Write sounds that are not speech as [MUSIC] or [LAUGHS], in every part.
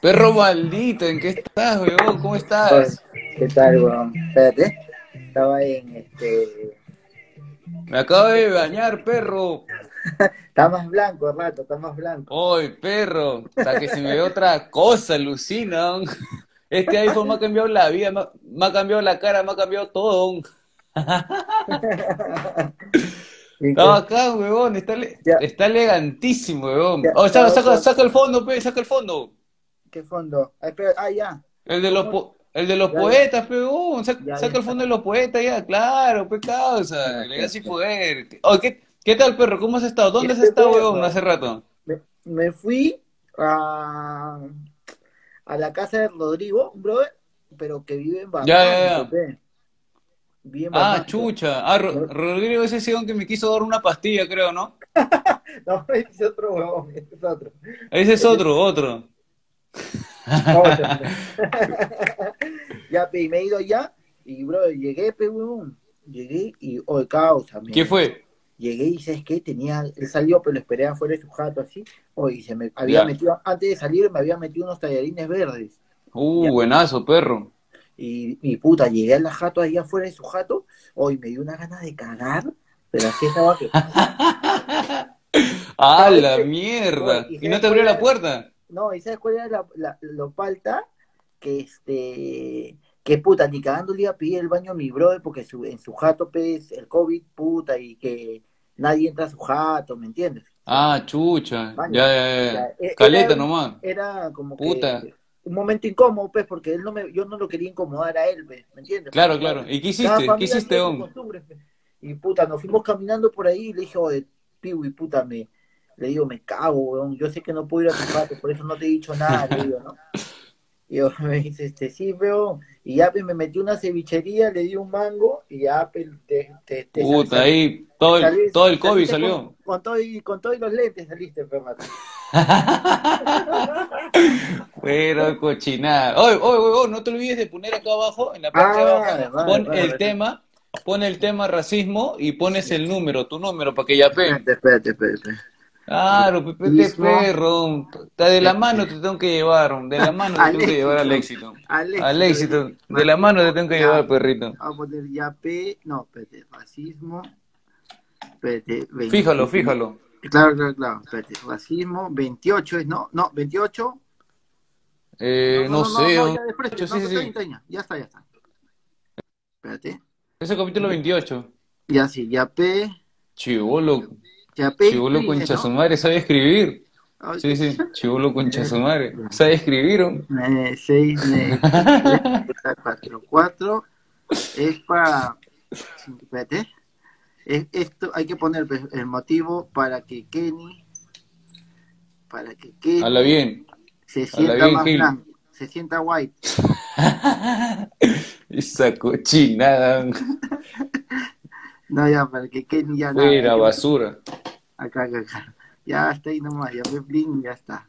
Perro maldito, ¿en qué estás, weón? ¿Cómo estás? ¿Qué tal, weón? Espérate. Estaba en este. Me acabo de bañar, perro. [LAUGHS] está más blanco, rato, está más blanco. Ay, perro. O sea, que se me ve otra cosa, alucina. Este iPhone me ha cambiado la vida, me ha, me ha cambiado la cara, me ha cambiado todo. [LAUGHS] Está acá, huevón, está, está elegantísimo. Ya, Oh, saca, saca, saca el fondo, pe, saca el fondo. ¿Qué fondo? Ah, espera, ah, ya. El de los, po- el de los Ya, ya. poetas. Saca, Ya, saca ya. el fondo de los poetas, ya, claro, pe, causa. Ya, Elegancia y ya. poder. Oh, ¿qué, ¿Qué tal, perro? ¿Cómo has estado? ¿Dónde has Este estado, perro. huevón, hace rato? Me, me fui a, a la casa de Rodrigo, brother, pero que vive en Ya, ya, ya. Barranco, pe. Vive en Ah, chucha. Ah, Ro- Rodrigo ese sí que me quiso dar una pastilla, creo, ¿no? [LAUGHS] No, ese es otro huevón, ese es otro. Ese es otro, otro. [LAUGHS] Ya, pe, y me he ido ya, y bro, llegué, pe, huevón. Llegué y, oh, causa, me- ¿Qué fue? Llegué y ¿sabes qué? Tenía, él salió, pero lo esperé afuera de su jato así. Oye, se me había Ya. metido, antes de salir me había metido unos tallarines verdes. Uh, Ya. buenazo, perro. Y, y puta, llegué a la jato ahí afuera de su jato. Hoy me dio una gana de cagar, pero así estaba que. ¡Ah, [LAUGHS] la mierda! ¿y ¿Y no te abrió la puerta? No, ¿y sabes cuál era la, la- lo falta? Que este. Que puta, ni cagando le iba a pedir el baño a mi brother porque su, en su jato, pues, el COVID, puta, y que nadie entra a su jato, ¿me entiendes? Ah, chucha. Baño. Ya, ya, ya. E- Caleta era- nomás. era como que Puta. un momento incómodo, pues, porque él no me, yo no lo quería incomodar a él, pues, ¿me entiendes? Claro, Porque claro. ¿Y qué hiciste? ¿Qué hiciste, hombre? pues. Y puta, nos fuimos caminando por ahí y le dije, oye, Piwi, puta, me, le digo, me cago, weón, yo sé que no puedo ir a tu jato, por eso no te he dicho nada, le digo, ¿no? Y yo, [LAUGHS] me dice, este, sí, weón, y ya pues, me metí una cevichería, le di un mango, y ya, pues, te, te, te- Puta, ahí todo el, saliste- todo el COVID salió. Con, con todo y, con todo y los lentes saliste, Fernando. [LAUGHS] Pero cochinada. Oye, oye, oye, no te olvides de poner acá abajo, en la parte de Ah, abajo, vale, pon vale, el vale. tema, pon el tema racismo y pones el número, tu número, para que ya pe. Espérate, espérate, espérate. Claro, Pepe, perro. Está de la mano te tengo que llevar, de la mano te tengo que llevar al éxito. Al éxito. Al éxito, de la mano te tengo que Ya. llevar, perrito. Vamos a poner ya P, no, espérate, racismo, espérate, 20. Fíjalo, fíjalo. Claro, claro, claro, espérate, racismo, 28 es, ¿no? No, 28. Eh, no, sé. No, ¿no? ya de frente, Sí, no, sí, sí. 30, ya, está, ya está. Espérate, Ese capítulo 28. ya sí, ya P, Chivolo, P. chivolo P, concha ¿no? su madre, sabe escribir. Ay, Sí, sí, [LAUGHS] chivolo concha su madre. Sabe escribir, ¿o? eh, 6, 4, 4, es para, espérate, es, esto hay que poner pues, el motivo para que Kenny, para que Kenny Habla bien. se sienta bien, más Gil. blanco, se sienta white. [LAUGHS] Esa cochinada. [LAUGHS] No, ya, para que Kenny ya Fuera, nada, basura. acá, acá, acá. Ya está ahí nomás, ya ve bling, ya está.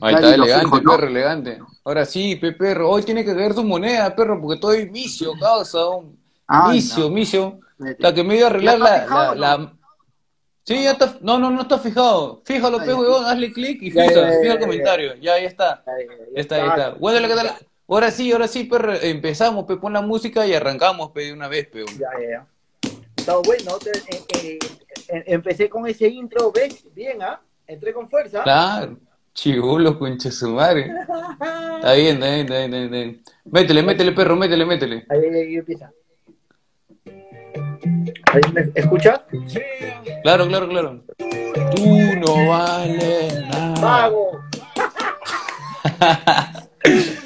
Ahí está elegante, perro, elegante. Ahora sí, pe perro. Hoy tiene que caer tu moneda, perro, porque estoy vicio, causa. Ay, Vicio, no. Espérate. La que me dio a arreglar ¿Ya está la, fijado la, o no? la- Sí, ya está. No, no, no está fijado. Fíjalo, Ah, pe, huevón, hazle clic y fija, ya, ya, fija el comentario. Ya, ya está. Ahí, Ya está, ya está. Bueno, ¿qué tal? Ahora sí, ahora sí, perro, empezamos, pe, pon la música y arrancamos, pe, de una vez, pe. Ya, ya, ya. Está bueno, te- eh, eh, eh, empecé con ese intro, ¿ves? Bien, ¿ah? Entré con fuerza. Claro. Chibulo, concha su madre. [LAUGHS] Está bien, está bien, está bien, está bien. Métele, métele, perro, métele, métele. Ahí, ahí, ahí empieza. Ahí, ¿me escuchas? Claro, claro, claro. Tú no vales nada. ¡Vago! [LAUGHS]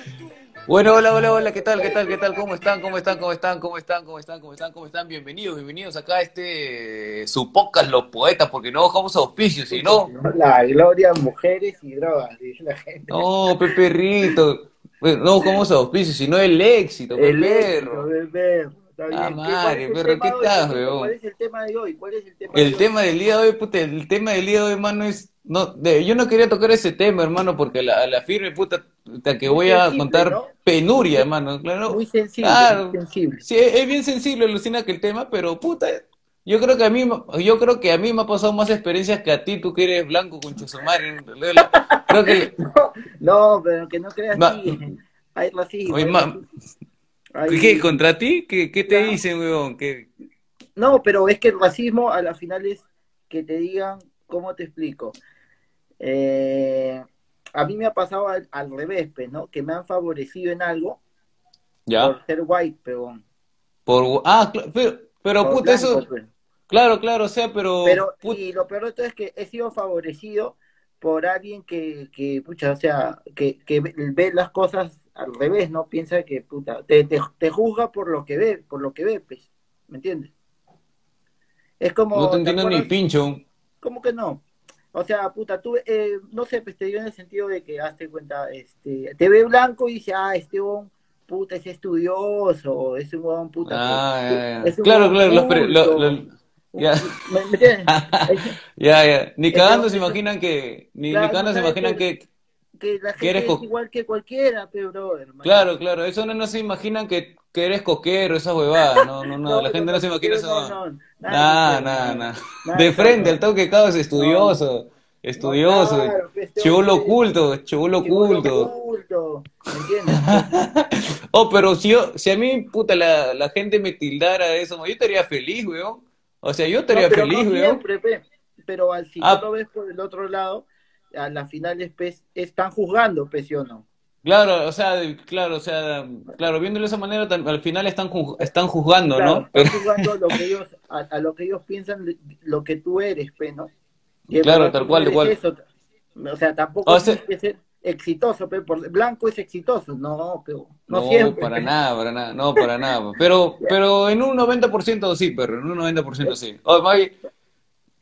Bueno, hola, hola, hola, ¿qué tal, qué tal, qué tal? ¿Cómo están, cómo están, cómo están, cómo están, cómo están, cómo están, cómo están? Bienvenidos, bienvenidos acá a este, su podcast, Los Poetas, porque no bajamos auspicios, si no, La gloria, mujeres y drogas, dice la gente. no, Peperrito, no bajamos auspicios, sino el éxito, El perro. Está bien. Ah, ¿Qué- madre, tema ¿qué Pepito? weón? ¿Cuál es el tema de hoy? ¿Cuál es el tema de El hoy? tema del día de hoy, puta, el tema del día de hoy, hermano, es, no, de- yo no quería tocar ese tema, hermano, porque la, a la firme, puta, puta, que voy a contar ¿no? penuria, hermano, claro. Muy sensible, Claro. muy sensible. Sí, es bien sensible, alucina que el tema, pero puta, yo creo que a mí, yo creo que a mí me ha pasado más experiencias que a ti, tú que eres blanco con chusumare. [LAUGHS] Creo que... No, no, pero que no creas Ma- así. [LAUGHS] Hay racismo. Oye, ma- ¿Qué? ¿Contra ti? ¿Qué, qué te Ya. dicen, weón? ¿Qué? No, pero es que el racismo a la final es que te digan, ¿cómo te explico? Eh, a mí me ha pasado al, al revés, pues, ¿no? Que me han favorecido en algo ¿Ya? por ser white, pero, Por... Ah, pero, pero por puta, blanco, eso... pues. Claro, claro, o sea, pero... Pero, put- y lo peor de todo es que he sido favorecido por alguien que, que pucha, o sea, que, que ve las cosas al revés, ¿no? Piensa que, puta, te, te, te juzga por lo que ve, por lo que ve, pues, ¿me entiendes? Es como, No te ¿te entiendo ni pincho. ¿Cómo que no? O sea, puta, tú, eh, no sé, pues te digo en el sentido de que, hazte cuenta, este, te ve blanco y dice, ah, este huevón, puta, es estudioso, es un huevón, puta, Ah, que- ya, ya. es un Claro, claro, los pre- lo- ya. ¿Me, me entiendes? [LAUGHS] Ya, ya. Ni cagando se imaginan que... Ni, Claro, ni cagando se imaginan que- que... que la gente eres es igual que cualquiera, pero brother. Claro, claro. Eso no, no se imaginan que, que eres coquero, esa huevada. No, no, no. La [LAUGHS] gente no se imagina eso. No, No, no, nada, nada, nada. De frente, al toque caos, estudioso. Estudioso. claro, Chulo oculto, chulo oculto. oculto, ¿Me entiendes? [LAUGHS] Oh, pero si yo, si a mí, puta, la, la gente me tildara de eso, yo estaría feliz, weón. O sea, yo estaría No, pero feliz, no weón. siempre, pe. Pero al, si Ah. lo ves por el otro lado, a la final es, pues, están juzgando, pues, ¿sí o no? Claro, o sea, claro, o sea, claro, viéndolo de esa manera, al final están, están juzgando, Claro, ¿no? Pero, están juzgando a lo que [LAUGHS] ellos, a, a lo que ellos piensan, lo que tú eres, pues, ¿no? Y Claro, tal cual, eres eso. O sea, tampoco O sea- tienes que ser exitoso, pe, por blanco es exitoso, no, pero no, no, siempre. para nada, para nada, no, para nada. Pero, pero en un 90% sí, perro, en un 90% sí. Oh,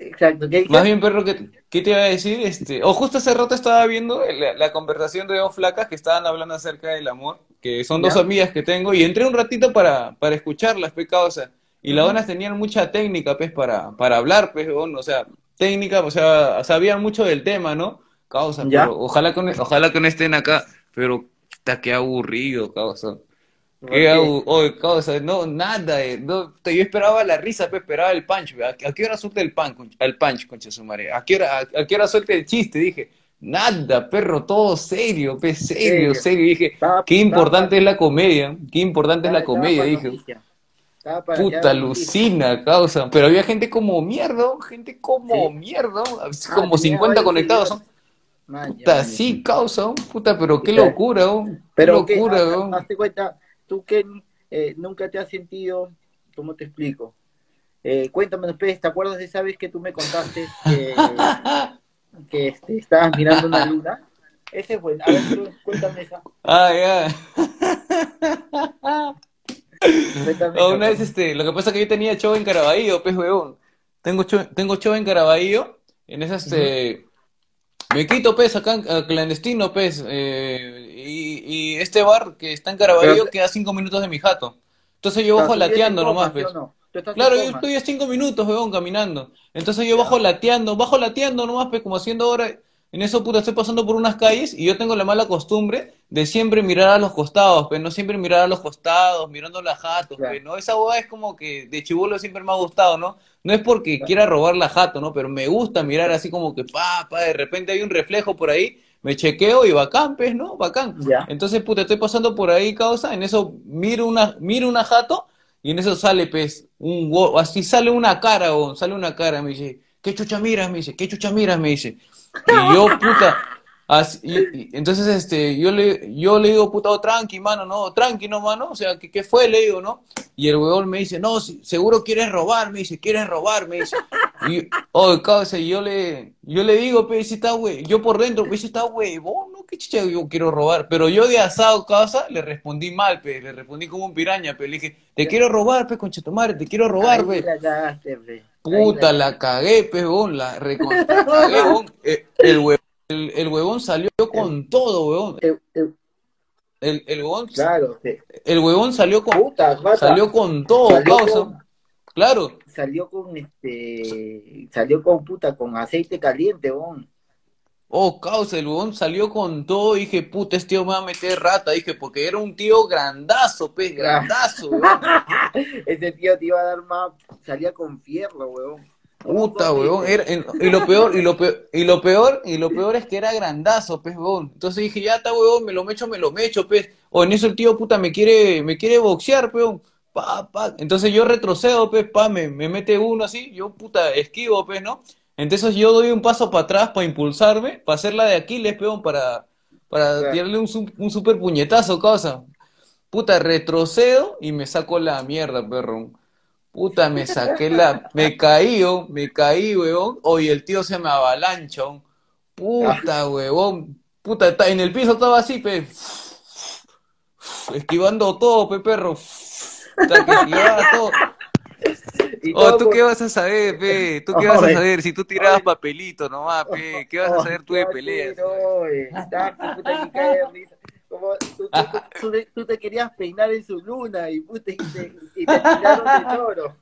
Exacto, ¿qué más bien, perro, ¿qué, qué te iba a decir? Este, o justo hace rato estaba viendo la, la conversación de dos flacas que estaban hablando acerca del amor, que son dos Ya. amigas que tengo, y entré un ratito para, para escucharlas, pe, causa. Y las buenas tenían mucha técnica, pues, para, para hablar, pues, o sea, técnica, o sea, sabían mucho del tema, ¿no? Causa, Ya. pero ojalá que, no- ojalá que no estén acá, pero, está qué aburrido, causa. Qué abu- oye, causa, no, nada, eh, no, te- yo esperaba la risa, pe, esperaba el punch, ¿a, a qué hora suelta el pan, el punch, concha su madre? ¿A qué hora, a, a qué hora suelta el chiste? Dije, nada, perro, todo serio, pe, serio, Serio. serio, dije, qué importante para- es la comedia, qué importante es la comedia, dije. que Puta, alucina, causa. Pero había gente como mierda, gente como Sí. mierda, Ah, como tenía 50 varios conectados. Man, Puta, sí, causa, puta, pero qué locura, qué Pero que, locura, haz- ¿no? hazte cuenta, tú que eh, nunca te has sentido, ¿cómo te explico? Eh, cuéntame después, ¿te acuerdas de esa vez que tú me contaste que, [LAUGHS] que este, estabas mirando una luna? Ese es bueno. A ver, tú, cuéntame esa. Ah, ya. No, esa, una vez, este, lo que pasa es que yo tenía show en Caraballo, pues, weón. Tengo show, tengo show en Caraballo, en esa, este, me quito, pues, acá, a clandestino, pues, eh, y, y este bar que está en Caraballo queda cinco minutos de mi jato. Entonces yo bajo lateando nomás, ¿sí o pues. no? Claro, yo estoy a cinco minutos, weón, caminando. Entonces yo bajo lateando, bajo lateando nomás, pues, como haciendo hora. En eso, puta, estoy pasando por unas calles y yo tengo la mala costumbre de siempre mirar a los costados, pues, no siempre mirar a los costados, mirando las jatos, pues, ¿no? Esa hueá es como que de chibolo siempre me ha gustado, ¿no? No es porque quiera robar la jato, ¿no? Pero me gusta mirar así como que, pa, pa, de repente hay un reflejo por ahí, me chequeo y bacán, pues, ¿no? Bacán. Ya. Entonces, puta, estoy pasando por ahí, causa, en eso miro una, miro una jato y en eso sale, pues, un así sale una cara, o sale una cara, me dice, ¿qué chucha miras? Me dice, ¿qué chucha miras? Me dice. Y yo, puta, así- y- y- entonces, este, yo le, yo le digo, puta, oh, tranqui, mano, no, tranqui, no, mano, o sea, ¿qué, qué fue? Le digo, ¿no? Y el huevón me dice, no, si- seguro quieres robar, me dice, quieres robar, me dice. Y, oh, causa, yo le, yo le digo, pues, si está güey, yo por dentro, pues, si está huevón, no, qué chicha, yo quiero robar. Pero yo de asado, causa, le respondí mal, pues, le respondí como un piraña, pues, le dije, te quiero robar, concha tu madre, te quiero robar, Ahí pues. la cagaste, pe. Ahí Puta, la cagué, huevón, la recontra [LAUGHS] cagué, huevón. Eh, El, el, el huevón salió con todo, huevón. El, el huevón, claro, el huevón salió con, Puta, salió con todo, Salió causa. con- Claro. salió con este salió con puta con aceite caliente bon. Oh, causa, el huevón salió con todo. Dije, puta, este tío me va a meter rata. Dije, porque era un tío grandazo, pues, [LAUGHS] grandazo, huevón. ese tío te iba a dar más salía con fierro weón Puta, weón. Era, y lo peor, y lo peor, y lo peor, y lo peor es que era grandazo, pez, weón. Entonces dije, ya está, weón, me lo mecho, me lo mecho, pez. O en eso el tío puta me quiere, me quiere boxear, weón. Pa, pa. Entonces yo retrocedo, pez, pa, me, me mete uno así, yo puta esquivo, pez, ¿no? Entonces yo doy un paso para atrás para impulsarme, para hacer la de Aquiles, peón, para, para tirarle un, un super puñetazo, cosa. Puta, retrocedo y me saco la mierda, perro. Puta, me saqué la. Me caí, oh, me caí, weón. Oye, el tío se me avalancha. Oh. Puta, weón. Puta, está en el piso estaba así, pe. Esquivando todo, pe, perro. Puta, que esquivaba todo. [LAUGHS] Oh, ¿tú qué vas a saber, [LAUGHS] pe? ¿Tú qué vas a saber? Si tú tirabas papelito nomás, pe. ¿Qué vas a saber tú de [LAUGHS] peleas? Como tú, tú, tú, te querías peinar en su luna y, puta, y, te, y te tiraron de choro.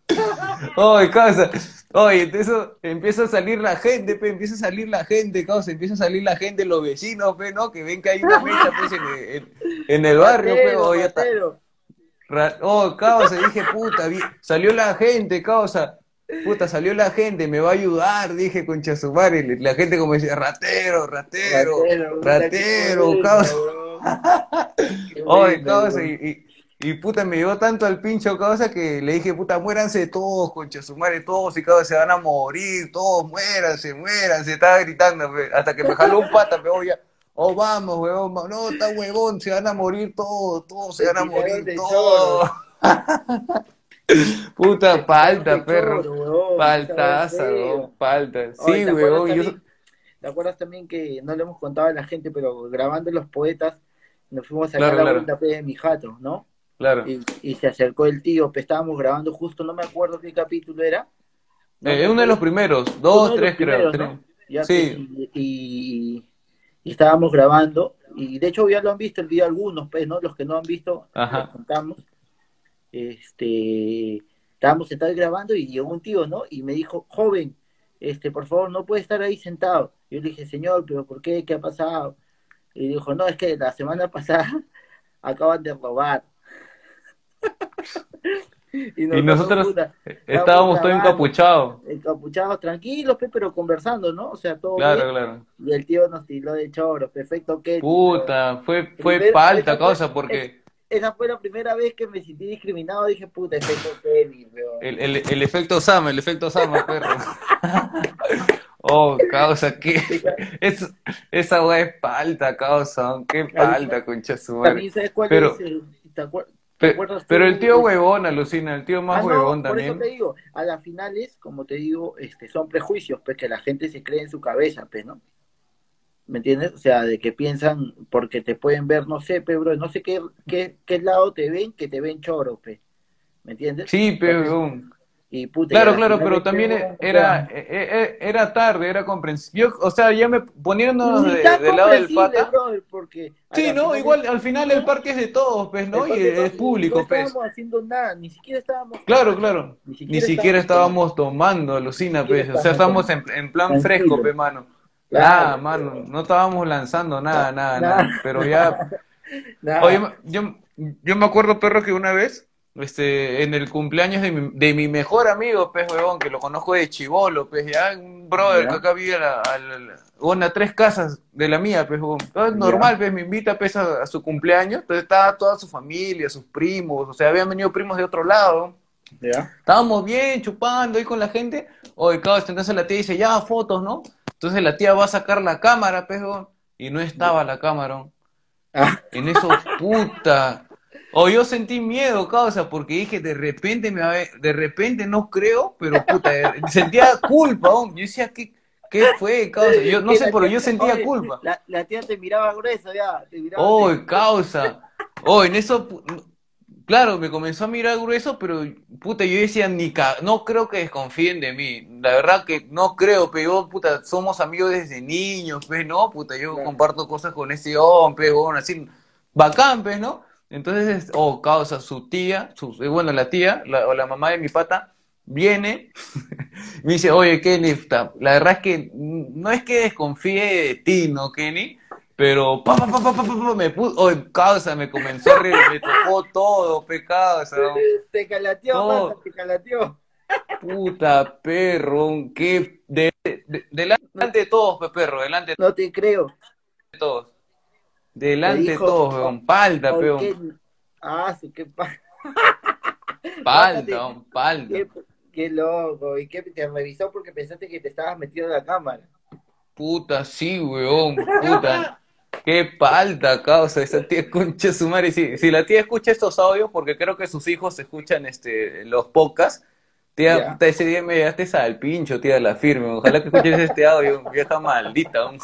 Oye, causa, oye, eso empieza a salir la gente, pe, empieza a salir la gente, causa, empieza a salir la gente, los vecinos, pe, ¿no? Que ven que hay una mecha, pues, en, en, en el barrio, pe, oye, está. Oh, causa, dije, puta, salió la gente, causa. Puta, salió la gente, me va a ayudar, dije madre. La gente como decía, ratero, ratero, ratero, ratero causa. Oye, [LAUGHS] causa, y, y, puta, me dio tanto al pincho, causa, que le dije, puta, muéranse todos, concha su madre, todos, y causa, se van a morir, todos, muéranse, muéranse, estaba gritando, hasta que me jaló un pata, me ya, oh, vamos, huevón, no, está huevón, se van a morir todos, todos se van a morir, todos. [LAUGHS] Puta, falta, perro. Faltaza, falta. Sí, huevón. ¿Te acuerdas también que no le hemos contado a la gente, pero grabando los poetas, nos fuimos a sacar la vuelta de mi jato, ¿no? Claro. Y, se acercó el tío, pues estábamos grabando justo, no me acuerdo qué capítulo era. Es eh, uno de los primeros, dos, tres creo. sí. Pues, y, estábamos grabando, y de hecho ya lo han visto el día algunos, pues, ¿no? Los que no han visto, Ajá. contamos. Este, estábamos sentados grabando y llegó un tío, ¿no? Y me dijo, joven, este, por favor, no puede estar ahí sentado. Yo le dije, señor, pero ¿por qué? ¿Qué ha pasado? Y dijo, no, es que la semana [LAUGHS] pasada acaban de robar. [LAUGHS] y, nosotros estábamos todos encapuchados. Encapuchados, tranquilos, pero conversando, ¿no? O sea, todo Claro, claro. Y el tío nos tiró de choro, perfecto, que Puta, fue, fue palta cosa, porque... esa fue la primera vez que me sentí discriminado, dije, puta, efecto Kevin, el, el, el, efecto Sam, el efecto Sam, perro. [LAUGHS] Oh, causa, que [LAUGHS] es, esa weá es palta, causa, qué falta, concha su madre. sabes cuál pero, es ¿te, pero el tío huevón alucina, el tío más ah, huevón también. Por eso te digo, a las finales, como te digo, este, son prejuicios, pues que la gente se cree en su cabeza, pues, ¿no? ¿Me entiendes? O sea, de que piensan, porque te pueden ver, no sé, pero no sé qué, qué, qué lado te ven, que te ven choro, pe. ¿Me entiendes? Sí, pero claro, claro, pero también era, e, e, era tarde, era comprensible. o sea, ya me poniéndonos de, del lado del pata. porque sí, no, igual al final el parque es de todos, pues, ¿no? Y es público, pues. No estábamos haciendo nada, ni siquiera estábamos. Claro, claro. Ni siquiera, estábamos, tomando, alucina, pues. O sea, estábamos en, en plan fresco, pues, mano. Nada, mano, no estábamos lanzando nada, nada, nada. Pero ya. [LAUGHS] Oye, yo, yo me acuerdo, perro, que una vez este, en el cumpleaños de mi, de mi mejor amigo, pez huevón, que lo conozco de chivolo, pues ya, un brother que acá vive a, una tres casas de la mía, pues huevón. Entonces, normal, pues me invita pues, a, su cumpleaños, entonces estaba toda su familia, sus primos, o sea, habían venido primos de otro lado. ¿Ya? Estábamos bien, chupando ahí con la gente. Oye, cabrón, entonces la tía dice, ya, fotos, ¿no? Entonces la tía va a sacar la cámara, pues, y no estaba la cámara. Ah. En eso, [LAUGHS] puta, o yo sentí miedo, causa, porque dije, de repente me de repente no creo, pero puta, eh, [LAUGHS] sentía culpa, yo decía, ¿qué, qué fue, causa? Yo no sé, pero yo sentía culpa. La, la, tía te miraba gruesa, ya, te miraba. Oh, causa. [LAUGHS] Oh, en eso, claro, me comenzó a mirar grueso, pero puta, yo decía, ni no creo que desconfíen de mí. La verdad que no creo, pero puta, somos amigos desde niños, pues, ¿no? Puta, yo comparto cosas con ese hombre, bueno, así, bacán, pues, ¿no? Entonces, o oh, causa, su tía, su, bueno, la tía, o la mamá de mi pata, viene, [LAUGHS] me dice, oye, Kenny, la verdad es que no es que desconfíe de ti, ¿no, Kenny? Pero, pa, pa, pa, pa, pa, me puso, oye, causa, me comenzó a reír, me tocó todo, pecado, [LAUGHS] Te calateó, te calateó. Puta perro, que de, de- delante de todos, pe, perro, delante No te creo. de todos. Delante de dijo, todos, weón. Palda, ¿Por peón. qué? Ah, su, qué, pa- [LAUGHS] Palda, weón, palda. qué, qué loco. ¿Y qué te revisó porque pensaste que te estabas metido en la cámara? Puta, sí, weón, puta. Qué palta, causa, esa tía concha su madre. Si, si la tía escucha estos audios, porque creo que sus hijos escuchan este, los podcasts, tía, puta, ese día me llegaste al pincho, tía, la firme. Ojalá que escuches [LAUGHS] este audio, vieja maldita. weón.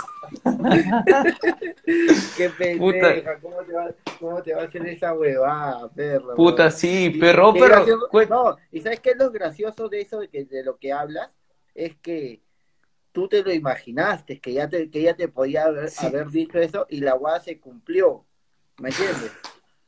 Qué Puta. pendeja, ¿cómo te, va, ¿cómo te va a hacer esa huevada, perro? Puta, sí, perro, qué perro. gracioso- cuen- No, y ¿sabes qué es lo gracioso de eso, de, que, de lo que hablas? Es que tú te lo imaginaste, que ya te, que ya te podía haber, Sí. haber dicho eso y la guada se cumplió, ¿me entiendes?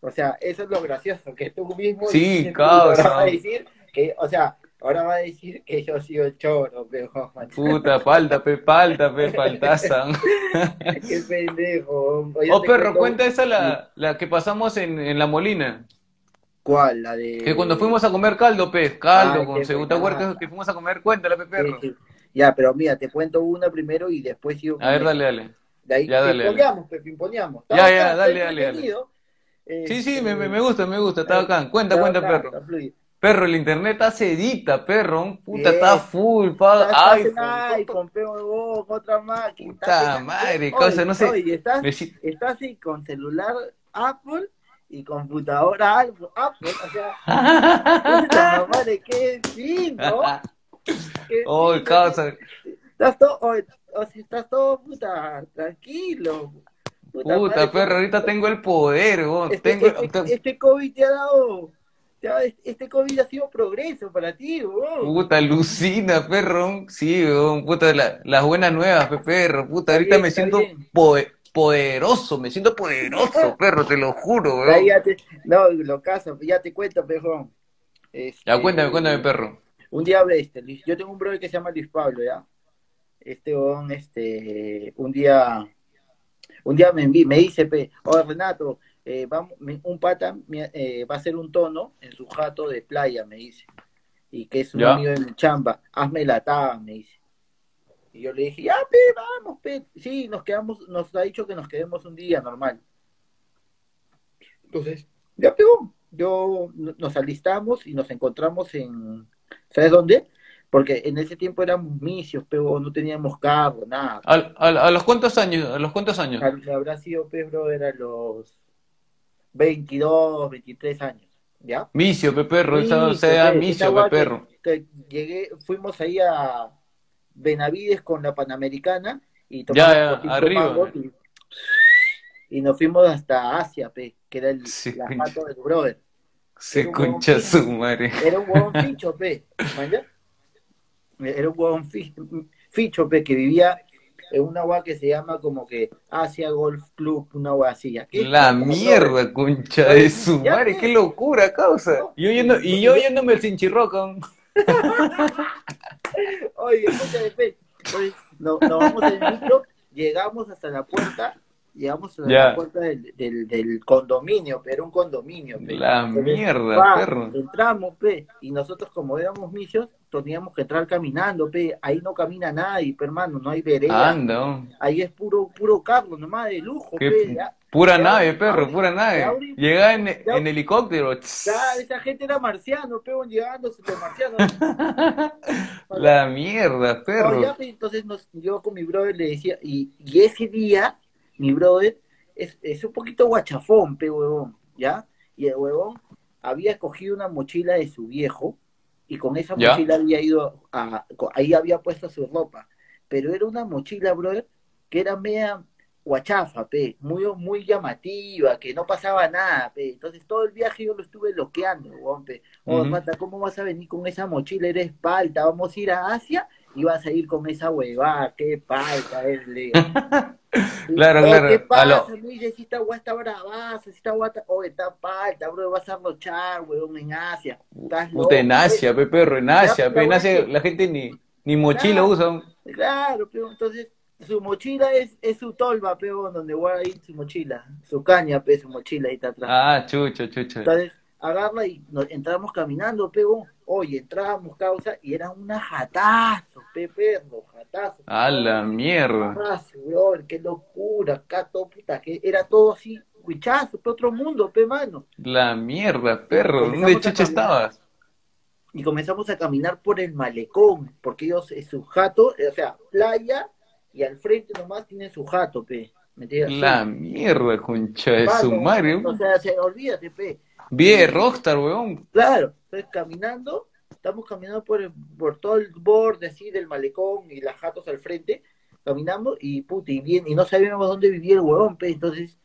O sea, eso es lo gracioso, que tú mismo Sí, a decir que, o sea, ahora va a decir que yo soy el choro, pero Puta, palta, pe, palta, pe, paltaza. [LAUGHS] qué pendejo. Oh, perro, cuento- cuenta esa la, la que pasamos en, en La Molina. ¿Cuál? La de... Que cuando fuimos a comer caldo, pe, caldo Ay, con segunda huerta, que fuimos a comer, cuéntala, pe, perro. Sí, sí. Ya, pero mira, te cuento una primero y después sigo A ver, dale, dale. De ahí Ya, dale, pimponeamos, pe, pimponeamos. Ya, ya, dale, dale, dale. Sí, sí, Este, me, me, me gusta, me gusta, está eh, bacán. Cuenta, cuenta, bacán, perro. Perro, el internet está sedita, perro. Puta, está full, paga iPhone, pe, huevón, otra máquina. Puta madre, cosa, no sé. estás, ahí con celular Apple y computadora Apple, o sea, [LAUGHS] puta madre, qué. [LAUGHS] Qué Oh, causa. Estás todo, o, sea, estás todo, puta, tranquilo. Puta, perro, ahorita tengo el poder, weón. Este, este, este COVID te ha dado, ha- este COVID ha sido progreso para ti, weón. Puta, alucina, perro. Sí, weón. Puta, la- las buenas nuevas, pe, perro. Puta, ahorita bien, me siento poe- poderoso, me siento poderoso, [LAUGHS] perro, te lo juro, Ya, weón. ya te, no, lo caso, ya te cuento. Este, Ya, cuéntame, cuéntame, perro. Un día, este, yo tengo un brother que se llama Luis Pablo, ¿ya? Este, weón, este, un día, un día me me dice, pe, oye, Renato, eh, vamos, un pata eh, va a hacer un tono en su jato de playa, me dice, y que es un Ya. amigo de mi chamba, hazme la taba, me dice. Y yo le dije, ya, pe, vamos, pe, sí, nos quedamos, nos ha dicho que nos quedemos un día normal. Entonces, ya pegó. Yo nos alistamos y nos encontramos en, ¿sabes dónde? Porque en ese tiempo éramos misios, pero no teníamos carro, nada. ¿A, a- a los cuántos años? ¿A los cuántos años? Habrá sido, pues, brother, a los 22, 23 años, ¿ya? Micio, pe, perro. Esa, sea micio, esa pe, guay que- perro. que llegué, fuimos ahí a Benavides con la Panamericana y Ya, tomamos ya, cinco arriba. y, y nos fuimos hasta Asia, pe, que era el, Sí, la del brother. Se concha su madre. Era un huevón [LAUGHS] ficho, pe. Era un huevón fi- ficho, pe, que vivía en una agua que se llama como que Asia Golf Club, una agua así. es La mierda, brother, concha de su Ya, madre, qué locura, causa. No, Y yo yendo, y yo yéndome el cinchirrocón. [LAUGHS] Oye, escúchame, no- nos vamos en el micro, llegamos hasta la puerta, llegamos Ya. la puerta del, del, del condominio, pero un condominio, pe. La Entonces, mierda, pa, perro. Entramos, pe, y nosotros como éramos misios, teníamos que entrar caminando, pe. Ahí no camina nadie, pe, hermano, no hay vereda. Anda, oh. Ahí es puro, puro carro, nomás de lujo, Qué pe, ya. Pura Ya, nave, ya, perro, pura nave. ya. Llega en, en helicóptero. Esa gente era marciano, pe, llegando los marcianos. [LAUGHS] La mierda, perro. entonces nos, yo con mi brother le decía, y, y ese día, mi brother es, es un poquito guachafón, pe, huevón, ¿ya? Y el huevón había cogido una mochila de su viejo, y con esa Ya. mochila había ido a, ahí había puesto su ropa, pero era una mochila, brother, que era media guachafa, pe, muy, muy llamativa, que no pasaba nada, pe. Entonces todo el viaje yo lo estuve bloqueando, huevón, pe. Oh, Ujú. pata, ¿cómo vas a venir con esa mochila? Eres palta, vamos a ir a Asia y vas a ir con esa huevada, qué palta es, le digo. [LAUGHS] Claro, Oh, claro, ¿Qué pasa, lo- Luis? Si esta hueá está bravaza, si esta hueá está, oh, está palta, bro, vas a rochar, huevón, en Asia. Estás Puta, en Asia, pe, perro, en Asia, pe, en Asia la gente ni, ni mochila Claro. usa. Claro, pero entonces su mochila es, es su tolva, pero donde guarda ahí su mochila, su caña, pe, su mochila ahí está atrás. Ah, chucho, chucho. Entonces, agarra y nos entramos caminando, pego. Oye, entrábamos causa y era una jatazo, pe perro, jatazo. A la mierda. Jatazo, bro, qué locura, acá todo puta, que era todo así, huichazo, pe otro mundo, pe mano. La mierda, perro. ¿Dónde a chucha caminar. estabas? Y comenzamos a caminar por el malecón, porque ellos, eh, su jato, eh, o sea, playa, y al frente nomás tienen su jato, pe. ¿Me? La mierda, concha de su madre. O sea, se, olvídate, pe. Bien, Rockstar, weón. Claro, entonces caminando, estamos caminando por, el- por todo el borde así del malecón y las jatos al frente, caminamos y puta, y bien, y no sabíamos dónde vivía el huevón, pe, entonces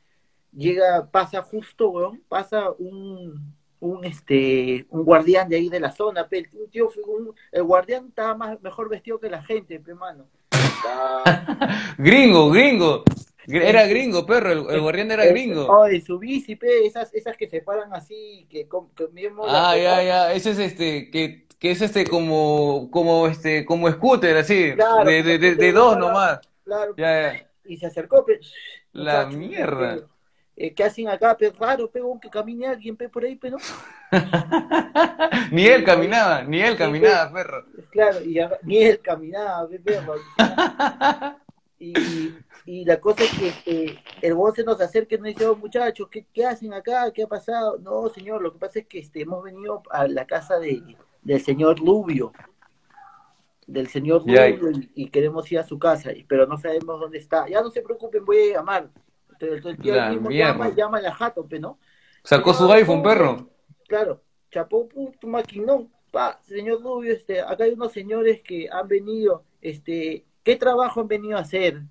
llega, pasa justo, huevón, pasa un, un este, un guardián de ahí de la zona, pe, un tío, un- el guardián estaba más, mejor vestido que la gente, pe, mano. [LAUGHS] Gringo, gringo. Gr- Era gringo, perro. El, el guardián era gringo. Oye, su bici, pe, esas, esas que se paran así, que, que mismo Ah, ya, ya. Ese es este, que, que es este como, como este, como scooter, así. Claro, De, de, de, de dos nomás. Claro, y se acercó, pe, La muchacho, mierda. eh, eh, ¿qué hacen acá, pe? Raro, pe, que camine alguien, pe, por ahí, pe, ¿no? [LAUGHS] Ni él caminaba, ni él caminaba, perro. Claro, y ni él caminaba, pe, perro. [LAUGHS] Y, y la cosa es que este, el weón se nos acerca y nos dice, oh, muchachos, ¿qué, qué hacen acá? ¿Qué ha pasado? No, señor, lo que pasa es que este, hemos venido a la casa de, del señor Rubio. Del señor Ya. Rubio y, y queremos ir a su casa, y- pero no sabemos dónde está. Ya no se preocupen, voy a llamar. Entonces, el tío La mismo llama, llama a la jato, ¿no? Sacó su iPhone, perro. Claro, chapó tu maquinón. Pa, señor Rubio, este, acá hay unos señores que han venido, este, ¿qué trabajo han venido a hacer?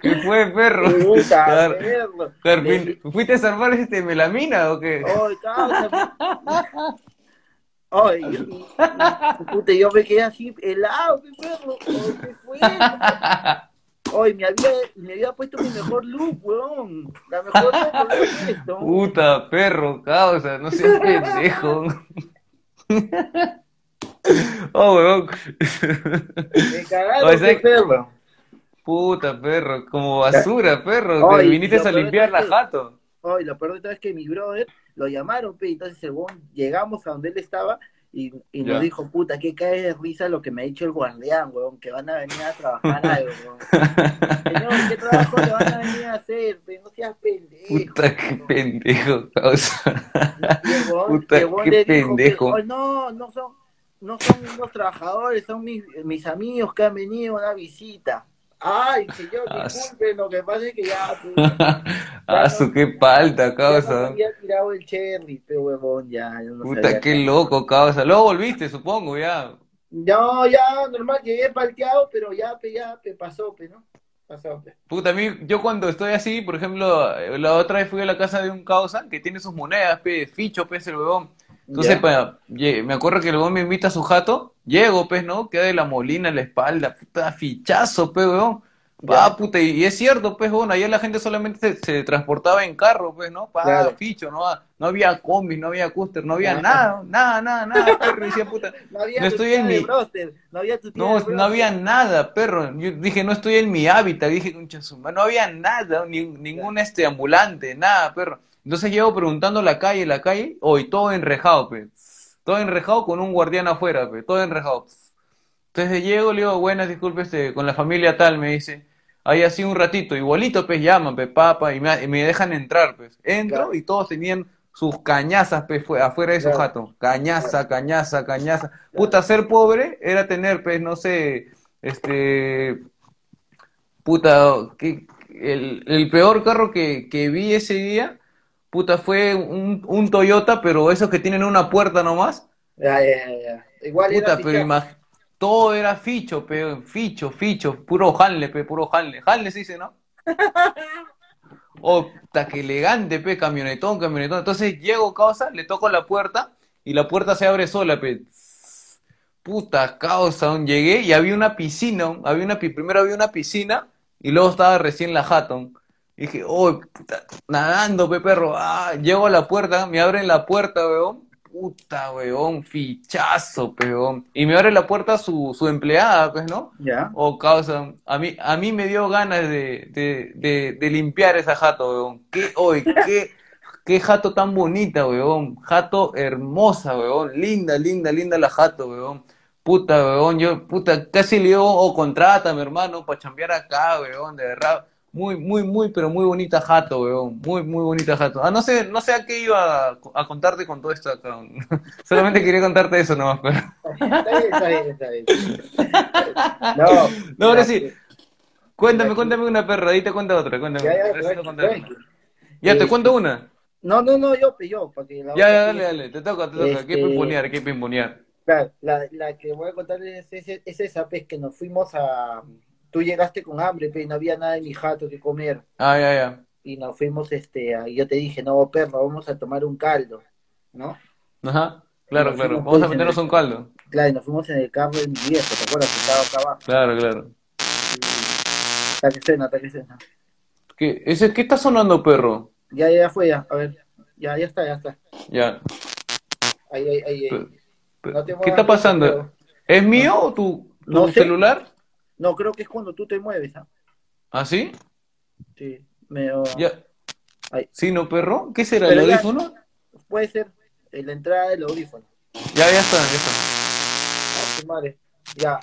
¿Qué fue, perro? Puta, perro. Carpin- ¿Fuiste a salvar este melamina o qué? Ay, causa. Ay, y, y- y- puta, yo me quedé así helado, mi perro. Ay, ¿qué fue? Ay, me había, me había puesto mi mejor look, weón. La mejor puesto. [LAUGHS] Puta, perro, causa, no seas pendejo. [LAUGHS] Oh, weón. Me cagaron, Oye, ¿sabes mi perro. Puta, perro, como basura, perro. Te viniste a limpiar la que- jato. Ay, lo peor de todo es que mi brother lo llamaron, pe, entonces weón, llegamos a donde él estaba y, y nos dijo, puta, que cae de risa lo que me ha dicho el guardián, weón, que van a venir a trabajar [LAUGHS] algo, weón. Señor, ¿qué trabajo le van a venir a hacer? Pe? No seas pendejo. Puta, qué weón. pendejo, causa. Y el weón- Puta, el weón qué le dijo, pendejo. pe, "Ay, no, no son, no son unos trabajadores, son mis, mis amigos que han venido a una visita. Ay, señor, [LAUGHS] Ah, disculpe, lo que pasa es que ya, [LAUGHS] Ah, su qué palta, Ya no causa. había tirado el cherry, pe huevón, ya. no Puta, qué nada. loco, causa. Luego volviste, supongo, ya. No, ya, normal, llegué palteado, pero ya, pe, ya, pe, pasó, pe, ¿no? Pasó, pe. Puta, a mí, yo cuando estoy así, por ejemplo, eh, la otra vez fui a la casa de un causa que tiene sus monedas, pe, ficho, pe, el huevón. Entonces, pa- lle- me acuerdo que el huevón me invita a su jato, llego, pues, ¿no? Queda de la molina en la espalda, puta, fichazo, pe, huevón. Pa, Ya. puta, y, es cierto, pues, huevón, allá la gente solamente se, se transportaba en carro, pues, ¿no? Pa, Claro. ficho, no, no había combis, no había cúster, no había nada, nada, nada, nada, perro, decía, puta, [LAUGHS] No había No estoy en mi- broster, no había no, no había nada, perro. Yo dije, no estoy en mi hábitat. Dije, concha no había nada, ni, ningún este ambulante, nada, perro. Entonces llego preguntando la calle, la calle, hoy todo enrejado, pe. Todo enrejado con un guardián afuera, pe. Todo enrejado. Entonces llego, le digo, buenas, disculpe, este, con la familia tal, me dice. Ahí así un ratito, igualito, pues llaman, pe, papa, y me, y me dejan entrar, pues. Entro Claro. y todos tenían sus cañazas, pues, fue- afuera de su Claro. jato. Cañaza, cañaza, cañaza. Puta, ser pobre era tener, pues, no sé, este, puta, que, el, el peor carro que, que vi ese día, puta, fue un, un Toyota, pero esos que tienen una puerta nomás. Ya, ya, ya, ya. Igual Puta, pero imag- todo era ficho, pe, ficho, ficho, puro Hanle, pe, puro Hanle. Hanle se dice, ¿no? [LAUGHS] Oh, que elegante, pe, camionetón, camionetón. Entonces llego, causa, le toco la puerta y la puerta se abre sola, pe. Puta causa, aún llegué y había una piscina, había una, primero había una piscina y luego estaba recién la Hatton. Y dije, oh, puta, nadando, pe perro, ah, llego a la puerta, me abren la puerta, weón, puta, weón, fichazo, peón. Y me abre la puerta su, su empleada, pues, ¿no? Ya. O causa, a mí, a mí me dio ganas de, de, de, de limpiar esa jato, weón. Qué, oye, qué, qué jato tan bonita, weón. Jato hermosa, weón. Linda, linda, linda la jato, weón. Puta, weón, yo, puta, casi le digo, o contrata, mi hermano, para chambear acá, weón, de verdad. Muy, muy, muy, pero muy bonita jato, weón. Muy, muy bonita jato. Ah, no sé, no sé a qué iba a, a contarte con todo esto acá. [LAUGHS] Solamente quería contarte eso nomás, pero. Está bien, está bien, está bien. [LAUGHS] No, No, ahora sí. Cuéntame, cuéntame una perra, ahí te otra, cuéntame. ya, te cuento otra. tranqui. Ya, te cuento una. No, no, no, yo, pues, yo, para que la Ya, ya, dale, dale, te toca, te toca. Hay que Este- pimponear, hay que pimponear. Claro, la, la que voy a contarles es, es, es esa, pues, que nos fuimos a... Tú llegaste con hambre, y no había nada en mi jato que comer. Ah, ya, ya. Y nos fuimos, este, a- y yo te dije, no, perro, vamos a tomar un caldo, ¿no? Ajá, claro, claro. fuimos, Vamos a meternos el- un caldo. Claro, y nos fuimos en el carro de mi viejo, ¿te acuerdas? Que estaba acá abajo. Claro, claro. Hasta que cena, hasta que cena. ¿Qué, ese, ¿qué está sonando, perro? Ya, ya fue, ya, a ver. Ya, ya está, ya está. Ya. Ahí, ahí, ahí. ahí. Pe- pe- No ¿Qué está pasando? pero- ¿Es mío o tu, tu No sé. No, creo que es cuando tú te mueves, ¿ah? ¿Ah, sí? Sí, medio... Ya. Ahí. ¿Sí, no, perro? ¿Qué será, Pero el ya- audífono? Puede ser la entrada del audífono. Ya, ya está, ya está. Ah, su madre. Ya.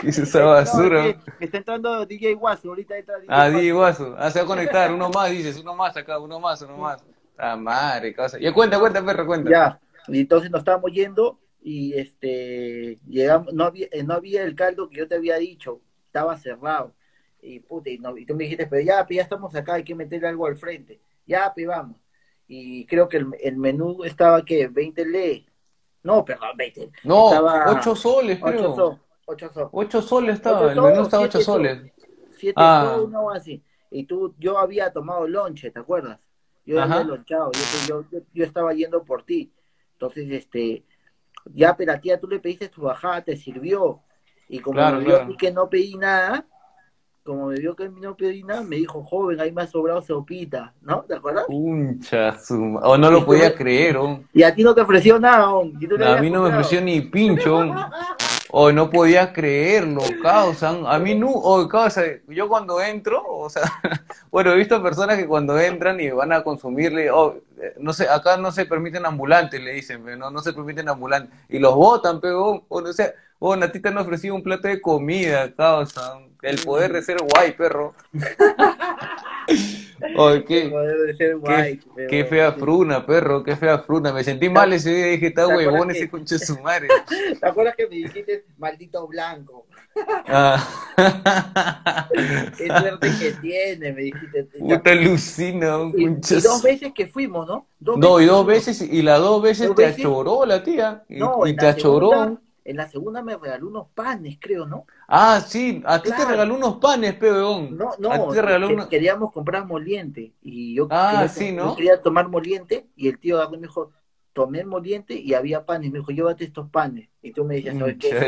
¿Qué [LAUGHS] es esa basura? No, está entrando DJ Guaso, ahorita entra DJ Ah, di guaso. Ah, se va a conectar. Uno más, dices. Uno más acá, uno más, uno más. Ah, madre, cosa. Ya cuenta, cuenta, perro, cuenta. Ya. Y entonces nos estábamos yendo y este llegamos, no había, eh, no había el caldo que yo te había dicho, estaba cerrado. Y, puta, y, no- y tú me dijiste, pero ya, pues, ya estamos acá, hay que meterle algo al frente. Ya, pues vamos. Y creo que el, el menú estaba que 20 le. No, perdón, 20. No, Estaba- 8 soles, 8 creo. son, 8 son. 8 soles estaba. Ocho El menú soles, estaba 8 siete soles. 7 Ah. son, no así. Y tú, yo había tomado lonche, ¿te acuerdas? Yo Ajá. había lonchado, yo, yo, yo, yo estaba yendo por ti. Entonces, este, ya, pero a tía, tú le pediste tu bajada, te sirvió. Y como Claro, me vio a mí que no pedí nada, como me vio que no pedí nada, me dijo, joven, ahí me ha sobrado sopita, ¿no? ¿Te acuerdas? Puncha, su... ma- O no lo podía creer, oh. Y a ti no te ofreció nada, ¿on? Y tú le A mí no me ofreció ni pincho. [LAUGHS] O no podía creerlo, causa. A mí no, o causa, yo cuando entro, o sea, [LAUGHS] bueno, he visto personas que cuando entran y van a consumirle, oh, no sé, acá no se permiten ambulantes, le dicen, no, no se permiten ambulantes. Y los botan, pero, o no sé, o a ti te han ofrecido un plato de comida, causa. El poder de ser guay, perro. [LAUGHS] Oye, [LAUGHS] qué, qué, qué fea fruna, perro, qué fea fruna. Me sentí mal ese día, dije, está ¿Te acuerdas huevón ese [LAUGHS] conche de su madre. [LAUGHS] ¿Te acuerdas que me dijiste, maldito blanco? Ah. Qué suerte que tiene, me dijiste. Puta alucina, un Y, y concha dos veces que fuimos, ¿no? No, y dos veces, y las dos veces ¿Dos te veces? achoró la tía. Y, No, y en te achoró. segunda, en la segunda me regaló unos panes, creo, ¿no? Ah, sí, a ti te regaló unos panes, peón. No, A no, ti te regaló que- unos. queríamos comprar moliente y yo Ah, quería, sí, yo ¿no? quería tomar moliente y el tío agarró y me dijo, tomé moliente y había panes, me dijo, llévate estos panes. Y tú me decías, ¿sabes qué?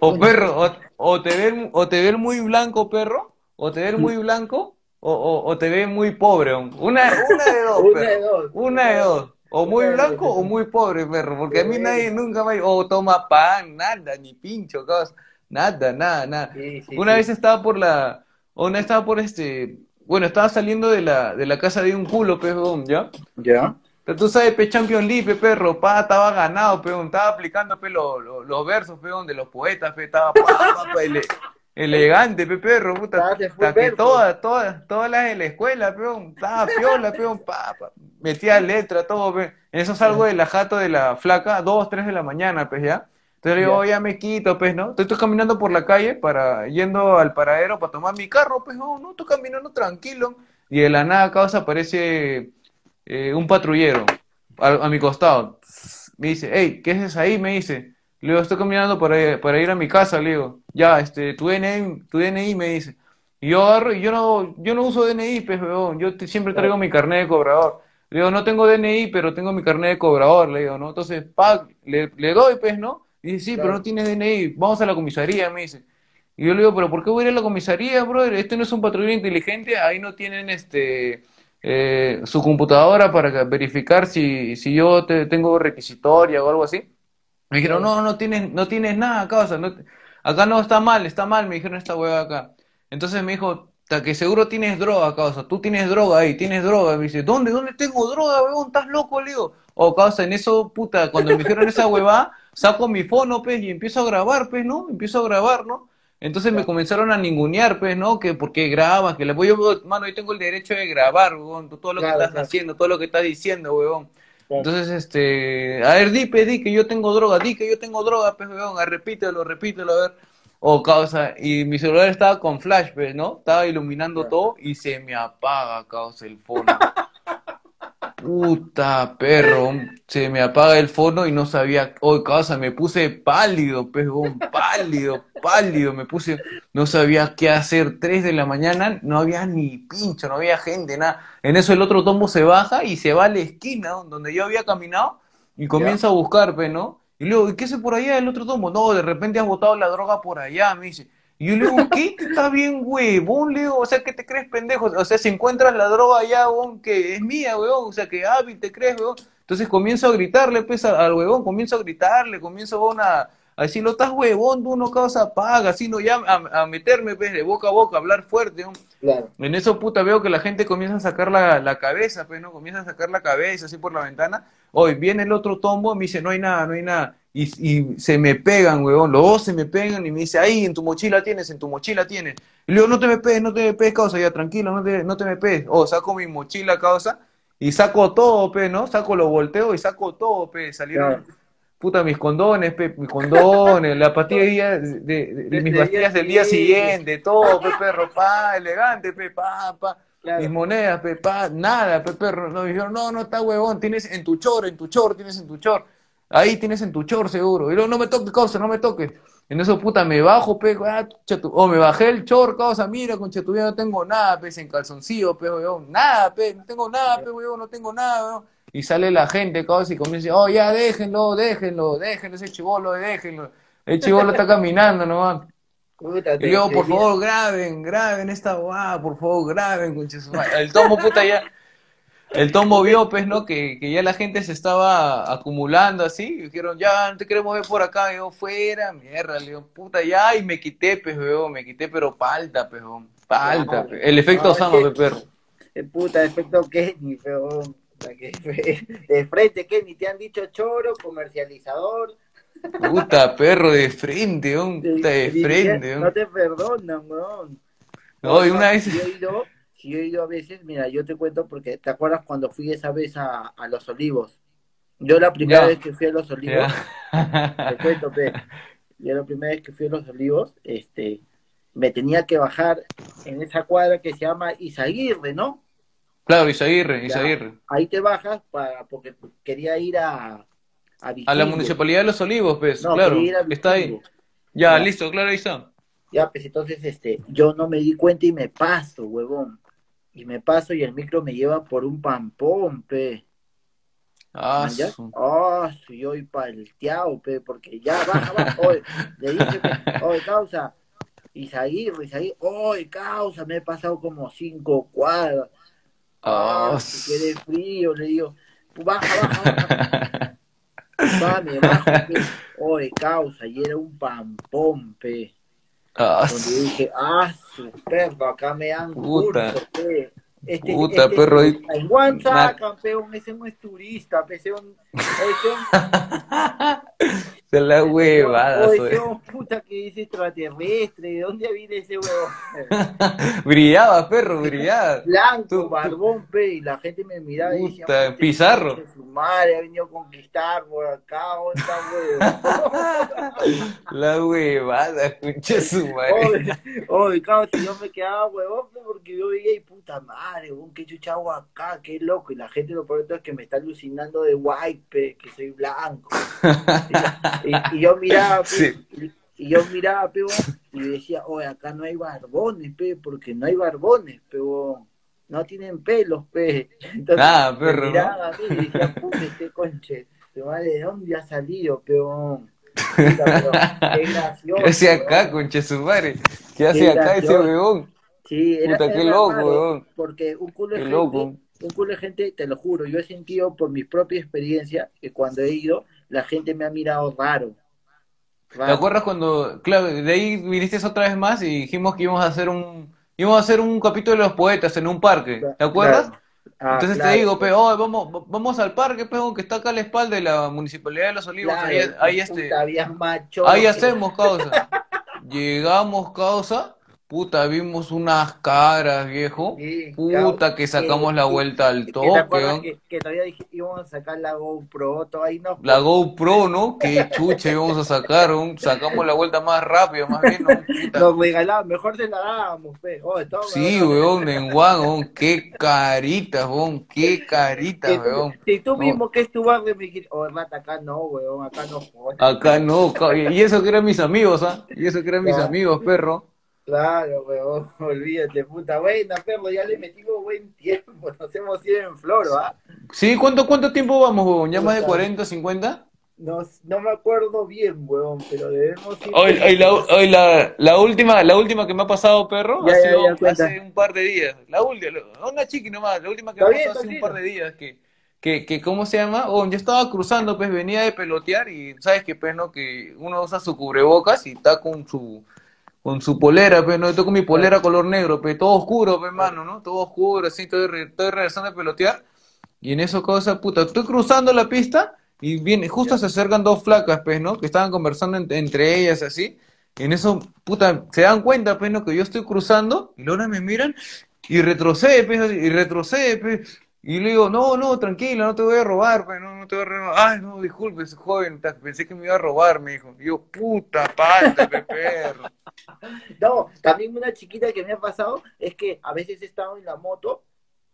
O, perro, o, o te ven, o te ven muy blanco, perro, o te ven muy blanco, o, o, o te ven muy pobre. Una, una de dos, [LAUGHS] Una de dos. Una de dos. O muy blanco o muy pobre, perro. Porque a mí nadie nunca me... O toma pan, nada, ni pincho, cosa. Nada, nada, nada. Sí, sí, Una sí. vez estaba por la... Una vez estaba por este... Bueno, estaba saliendo de la, de la casa de un culo, peón, ¿ya? ¿Ya? Pero tú sabes, pe Champion League, pe, perro, pa, estaba ganado, peón, estaba aplicando, pe, lo- lo- los versos, peón, de los poetas, pe, estaba, pa, pa, pa, ele- elegante, pe, perro, puta, que todas, todas, todas las de la escuela, peón, estaba piola, peón, pa, pa, metía letra, todo, pe, en eso salgo de la jato de la flaca, dos, tres de la mañana, pues, ya, entonces le digo, Ya. "Oh, ya me quito, pues, ¿no? Entonces estoy caminando por la calle para, yendo al paradero para tomar mi carro, pues, no, no, estoy caminando tranquilo, y de la nada, causa, aparece eh, un patrullero a, a mi costado. Me dice, hey, ¿qué haces ahí? Me dice. Le digo, estoy caminando para, para ir a mi casa, le digo. Ya, este, tu DNI, tu DNI me dice. Y yo agarro, y yo no, yo no uso DNI, pues, weón. Yo siempre traigo mi carnet de cobrador. Le digo, no tengo DNI, pero tengo mi carnet de cobrador, le digo, ¿no? Entonces, pa, le, le doy, pues, ¿no? Y dice, sí, pero no tienes DNI, vamos a la comisaría, me dice. Y yo le digo, pero ¿por qué voy a ir a la comisaría, brother? Este no es un patrullero inteligente, ahí no tienen este eh, su computadora para verificar si, si yo te, tengo requisitoria o algo así. Me dijeron, no, no tienes, no tienes nada, causa, no, acá no está mal, está mal, me dijeron esta hueva acá. Entonces me dijo, "Ta que seguro tienes droga, causa, tú tienes droga ahí, tienes droga. Me dice, ¿dónde, dónde tengo droga, weón? ¿Estás loco, le digo? O causa, en eso, puta, cuando me dijeron esa hueva, saco mi fono, pues, y empiezo a grabar, pues, ¿no? Empiezo a grabar, ¿no? Entonces me comenzaron a ningunear, pues, ¿no? Que porque grabas, que le voy yo, mano, yo tengo el derecho de grabar, weón, todo lo que Claro, estás claro. haciendo, todo lo que estás diciendo, weón. Entonces, este, a ver, di, di que yo tengo droga, di que yo tengo droga, pues, weón, repítelo, repítelo, a ver. O causa, y mi celular estaba con flash, pues, ¿no? Estaba iluminando todo y se me apaga, causa, el fono. [LAUGHS] Puta perro, se me apaga el fono y no sabía, oh, causa, me puse pálido, weón, pálido, pálido, me puse, no sabía qué hacer, 3 de la mañana, no había ni pincho, no había gente, nada. En eso el otro tombo se baja y se va a la esquina donde yo había caminado y comienza a buscar, ¿no? Y luego, ¿y qué hace por allá el otro tombo? No, de repente has botado la droga por allá, me dice. Y yo le digo, ¿qué? ¿Tú estás bien, huevón? Le digo, o sea, ¿qué te crees, pendejo? O sea, si encuentras la droga allá, huevón, que es mía, huevón, o sea, que hábil te crees, huevón. Entonces comienzo a gritarle, pues, al al huevón, comienzo a gritarle, comienzo, huevón, a, a decirle, estás huevón, tú no causa paga, así, no, ya, a, a meterme, pues, de boca a boca, a hablar fuerte. Claro. En eso, puta, veo que la gente comienza a sacar la, la cabeza, pues, ¿no? Comienza a sacar la cabeza así por la ventana. Hoy viene el otro tombo, me dice, no hay nada, no hay nada. Y, y se me pegan, huevón, los dos se me pegan y me dice, ahí, en tu mochila tienes, en tu mochila tienes. Y le digo, no te me pegues, no te me pegues, causa, ya, tranquilo, no te, no te me pegues. O saco mi mochila, causa, y saco todo, pe, ¿no? Saco lo volteo y saco todo, pe. Salieron, Claro. Puta, mis condones, pe, mis condones, la pastilla de, de- de- mis pastillas del día siguiente. todo, pe, perro, pa, elegante, pe, pa, pa. Claro. Mis monedas, pe, pa, nada, pe, perro. No, me dijeron, no, no, está huevón, tienes en tu chor, en tu chor, tienes en tu chor. Ahí tienes en tu chor, seguro. Y luego, no me toques, causa, no me toques. En eso, puta, me bajo, pe, ah, o me bajé el chor, causa, mira, concha tu vida, no tengo nada, pe, en calzoncillo, pe, weón, nada, pe, no tengo nada, pe, weón, no tengo nada, weón. Y sale la gente, causa, y comienza, oh, ya, déjenlo, déjenlo, déjenlo, ese chivolo, déjenlo. El chivolo está caminando nomás. Puta, Y te por favor, graben, graben esta guau, por favor, graben. El tomo, puta, ya. El tomo vio, pues, ¿no? Que, que ya la gente se estaba acumulando así. Y dijeron, ya, no te queremos ver por acá. Y yo, fuera, mierda. Le digo, puta, ya. Y me quité, pues, weón, me quité, pero palta, pues, weón, palta. Claro. El efecto No, es que- pues, perro. Puta, efecto Kenny, feo. [LAUGHS] Que- De frente, Kenny, te han dicho choro, comercializador. Puta, perro, de frente, weón, puta, de frente, No te perdonan, weón. No, y una vez- Si yo he ido, si yo he ido a veces, mira, yo te cuento porque, ¿te acuerdas cuando fui esa vez a, a Los Olivos? Yo la primera Ya. vez que fui a Los Olivos, Ya. te cuento, pe, yo la primera vez que fui a Los Olivos, este, me tenía que bajar en esa cuadra que se llama Izaguirre, ¿no? Claro, Isaguirre. Isaguirre. Ahí te bajas para, porque quería ir a, a A la. Municipalidad de Los Olivos, pues, No, claro. quería ir a Está ahí. Ya, Ya. listo, claro, ahí está. Ya, pues entonces, este, yo no me di cuenta y me paso, huevón. Y me paso y el micro me lleva por un pampón, pe. Ah, su- Ah, sí, yo y palteado, pe, porque ya baja, baja. Oye, le dije, oye, causa, Isaguirre, Isaguirre, oye, causa, me he pasado como cinco cuadras. Ah, Ah, que quede frío, le digo, baja, baja, baja. Va, me bajo, pe. Oye, causa, y era un pampón, pe. ah, Donde dije, ah, su perro, acá me dan Puta. curso, pe. Este, Puta, este- perro, y- Guanza, Na- campeón, ese no es turista, pe, ese un, [LAUGHS] Se la huevada, o soy. ese un puta que dice extraterrestre, ¿de dónde viene ese huevo? [LAUGHS] Brillaba, perro, brillaba. Blanco, Tú- tú- barbón, pe, y la gente me miraba y decía, Puta, "Puta, Pizarro. Su madre ha venido a conquistar por acá, ¿dónde está, huevo? La huevada, escuché su madre. Oye, oye, si yo me quedaba huevón porque yo veía y puta madre, huevón, qué chucha hago acá, qué loco. Y la gente lo peor es que me está alucinando de white, que soy blanco. Y, y- yo miraba, Sí. y, y yo miraba, pe, huevón, y decía, oye, acá no hay barbones, pe, porque no hay barbones, pe, huevón. No tienen pelos, pe. Entonces, Ah, perro, miraba a mí y decía, puta, este conche, va de dónde ha salido, pe, huevón. Puta, pero qué gracioso. ¿Qué hace acá, conche su madre? ¿Qué hace acá ese huevón? Sí, era, Puta, qué era loco, porque un culo de gente, loco. Un culo de gente, te lo juro, yo he sentido por mi propia experiencia que cuando he ido, la gente me ha mirado raro. ¿Te acuerdas cuando, claro, de ahí viniste otra vez más y dijimos que íbamos a hacer un, íbamos a hacer un capítulo de los poetas en un parque, ¿te acuerdas? Claro. Ah, Entonces claro. te digo, pe, oh, vamos, vamos al parque, pe, que está acá a la espalda de la Municipalidad de Los Olivos, ahí, ahí, este, ahí hacemos causa. [LAUGHS] Llegamos causa, puta, vimos unas caras, viejo, Sí, puta, claro, que sacamos la vuelta al que te toque, que, que todavía dije, íbamos a sacar la GoPro, todo ahí no. La GoPro, ¿no? Qué chucha íbamos a sacar, ¿no? sacamos la vuelta más rápido, más bien. Nos regalaban, mejor se la dábamos, pe. Oh, Sí, weón, en Juan, qué caritas, weón, qué caritas, weón. Si tú No. mismo que es tu barrio me dijiste, oh, rata, acá no, weón, acá no jodas. Acá no, y eso que eran mis amigos, ¿ah? Y eso que eran mis amigos, perro. Claro, weón, [LAUGHS] olvídate, puta. Buena, perro, ya le metimos buen tiempo. [LAUGHS] Nos hemos ido en floro, ¿ah? Sí, ¿cuánto, cuánto tiempo vamos, weón? ¿Ya más de Puta. 40, 50? No, no me acuerdo bien, weón, pero debemos ir. Hoy, hoy la, hoy la, la última, la última que me ha pasado, perro, Ya, ha ya, sido ya, hace un par de días. La última, una chiqui nomás, la última que me ha pasado hace un par de días, que, que, que, ¿cómo se llama? Oh, yo estaba cruzando, pues venía de pelotear y sabes que, pues, ¿no? Que uno usa su cubrebocas y está con su, con su polera, pues, ¿no? Yo con mi polera color negro, pues, todo oscuro, pues, hermano, ¿no? Todo oscuro, así, estoy, re- estoy regresando a pelotear y en eso, cosa, puta, estoy cruzando la pista y viene, justo se acercan dos flacas, pues, ¿no? Que estaban conversando en- entre ellas, así. Y en eso, puta, se dan cuenta, pues, ¿no? Que yo estoy cruzando y luego me miran y retrocede, pues, así, y retrocede, pues. Y le digo, no, no, tranquila, no te voy a robar, pues, no, no te voy a robar. Ay, no, disculpe, joven, pensé que me iba a robar, me dijo. Y yo, puta, pata, pe, perro. [LAUGHS] No, también una chiquita que me ha pasado es que a veces he estado en la moto,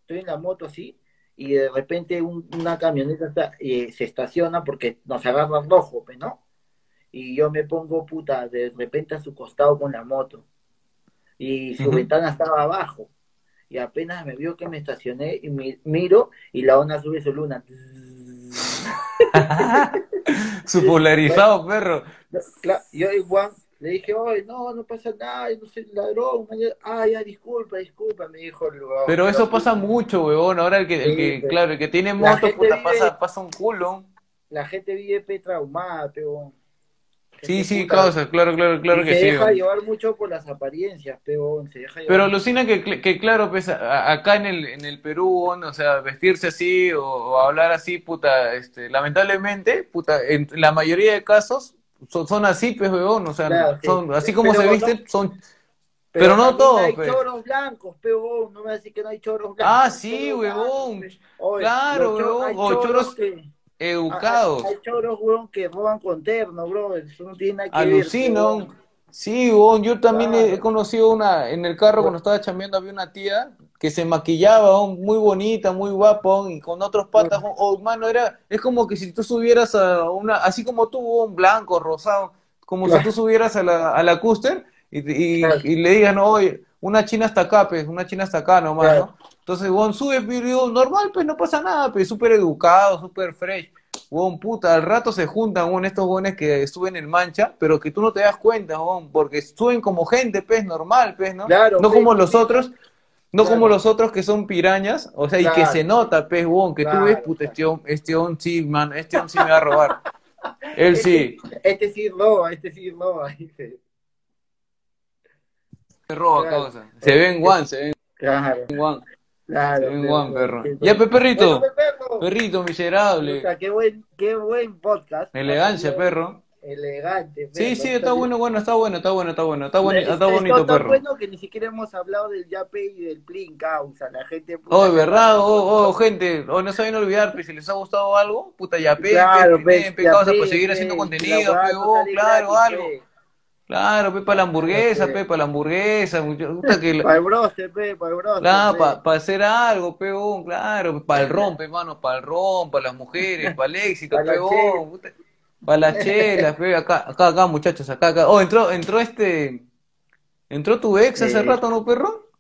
estoy en la moto así, y de repente un- una camioneta está- eh, se estaciona porque nos agarra rojo, pues, ¿no? Y yo me pongo puta de repente a su costado con la moto. Y su ventana estaba abajo. Y apenas me vio que me estacioné y mi- miro y la onda sube su luna. [LAUGHS] Su polarizado, perro. Yo igual le dije, oye, no, no pasa nada, yo no soy ladrón. Ah, ya, disculpa, disculpa, me dijo el lugar. Pero eso pasa mucho, huevón. Ahora el que, el que, claro, el que tiene moto, puta, vive- pasa, pasa un culo. La gente vive pe traumada. Sí, sí, puta, causa, claro, claro, claro que se sí. deja huevón. llevar mucho por las apariencias, se deja llevar. Pero alucina que, que claro, pues acá en el, en el Perú, huevón, o sea, vestirse así o, o hablar así, puta, este, lamentablemente, puta, en la mayoría de casos son, son así, pues, huevón, o sea, Claro, son, así como Pero se no- visten, son, pero no también todos, hay pues. choros blancos, pero no me decir que no hay choros blancos. Ah, sí. Oye, Claro, hay o choros que- educados. Hay, hay choros, huevón, que roban con terno, bro. Eso no tiene nada que ver. Alucino. huevón. Sí, huevón, yo también Claro. he conocido una, en el carro cuando estaba chambeando había una tía que se maquillaba, muy bonita, muy guapa, y con otros patas, huevón, oh, mano, era, es como que si tú subieras a una, así como tú, huevón, blanco, rosado, como si Claro. tú subieras a la, a la Custer y, y, Claro. y le digan, oye, una china hasta acá, pues, una china hasta acá nomás, Claro. ¿no? Entonces, huevón, sube, digo, normal, pues, no pasa nada, pues, súper educado, súper fresh. Huevón, puta, al rato se juntan, huevón, estos huevones que suben en mancha, pero que tú no te das cuenta, huevón, porque suben como gente, pues, normal, pues, ¿no? Claro, no como los sí. otros, no Claro. como los otros que son pirañas, o sea, y que se nota, pues, huevón, que tú Claro, ves, puta, este hom- este on sí, man, este on sí me va a robar. [LAUGHS] Él sí, Este, este sí roba, este sí roba. [LAUGHS] dice. me roba, Claro. causa. Se ve en Juan, se ve Claro, en Juan, claro. se ve en pero- Juan, perro. pero- Ya, pe, perrito, Bueno, pe, perro. perrito miserable, Puta, qué buen, qué buen podcast. elegancia, perro. Elegante. Sí, perro. sí, está bueno, bueno, está bueno, está bueno, está bueno, está, Es- está es bonito, tan perro. bueno que ni siquiera hemos hablado del Yape y del Plin causa. La gente. puta, Oh, verdad, oh, oh, gente, oh, no saben olvidar, pues, si les ha gustado algo, puta, ya pe, Claro, pe, pues, pe, pe, causa, pe, para seguir pe, haciendo contenido, pe, oh, claro, gratis, algo. pe. Claro, pe, para la hamburguesa, pe. pe, para la hamburguesa, puta que la- Para el broster, pe, para el broster. Claro, pe. para hacer algo, peón, claro, para el ron, pe, mano, para el ron, para las mujeres, para el éxito, Pa' la peón, para las chelas, [LAUGHS] pe, acá, acá, acá, muchachos, acá, acá. Oh, entró, entró este, entró tu ex hace rato, ¿no, perro?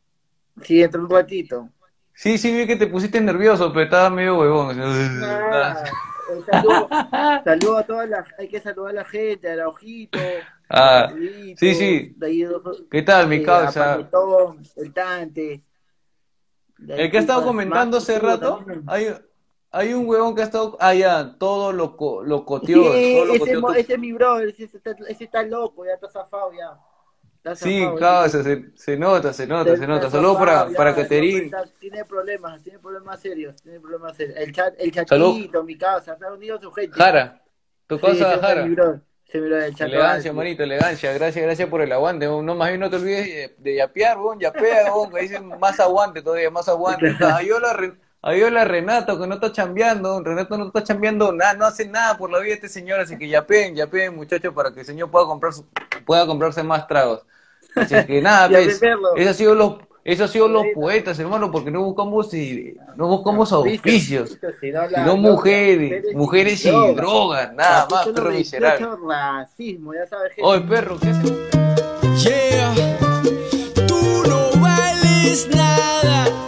Sí, entre un ratito. Sí, sí, vi que te pusiste nervioso, pero estaba medio huevón. Ah, [LAUGHS] saludo, saludo a todas las, hay que saludar a la gente, a la ojito. Ah, sí, sí. dos- ¿Qué tal, mi eh, causa? El Tante. que ha estado comentando hace rato, también. hay, hay un huevón que ha estado, ah, ya, todo lo, co- lo coteó, Sí, todo lo ese, coteó mo- tu- ese es mi brother, ese, ese está, ese está loco, ya está zafado ya. Está Sí, zafado, causa, ese- se, se nota, se nota, se nota. Saludos para, ya, para Caterín. Tiene problemas, tiene problemas serios, tiene problemas serios. El, chat, el Salud. chatito, mi casa, está unido a su gente. Jara, tu Sí, ese es Jara. mi brother, ese es mi brother, el Elegancia, manito, elegancia. Gracias, gracias por el aguante. No, más bien no te olvides de, de yapear, weón. Yapea, weón, que dicen más aguante todavía, más aguante. [LAUGHS] Ayola, Re- Ayola Renato, que no está chambeando. Renato no está chambeando nada, no hace nada por la vida de este señor. Así que yapeen, yapeen, muchachos, para que el señor pueda, comprar su- pueda comprarse más tragos. Así que [LAUGHS] nada, Ya pues, eso ha sido los, eso ha sido los poetas, hermano, porque no buscamos, no buscamos auspicios. Sino, Sino mujeres, mujeres y drogas, nada más, perro miserable. racismo, ya sabes que Oye, perro, ¿qué haces? Yeah, tú no vales nada.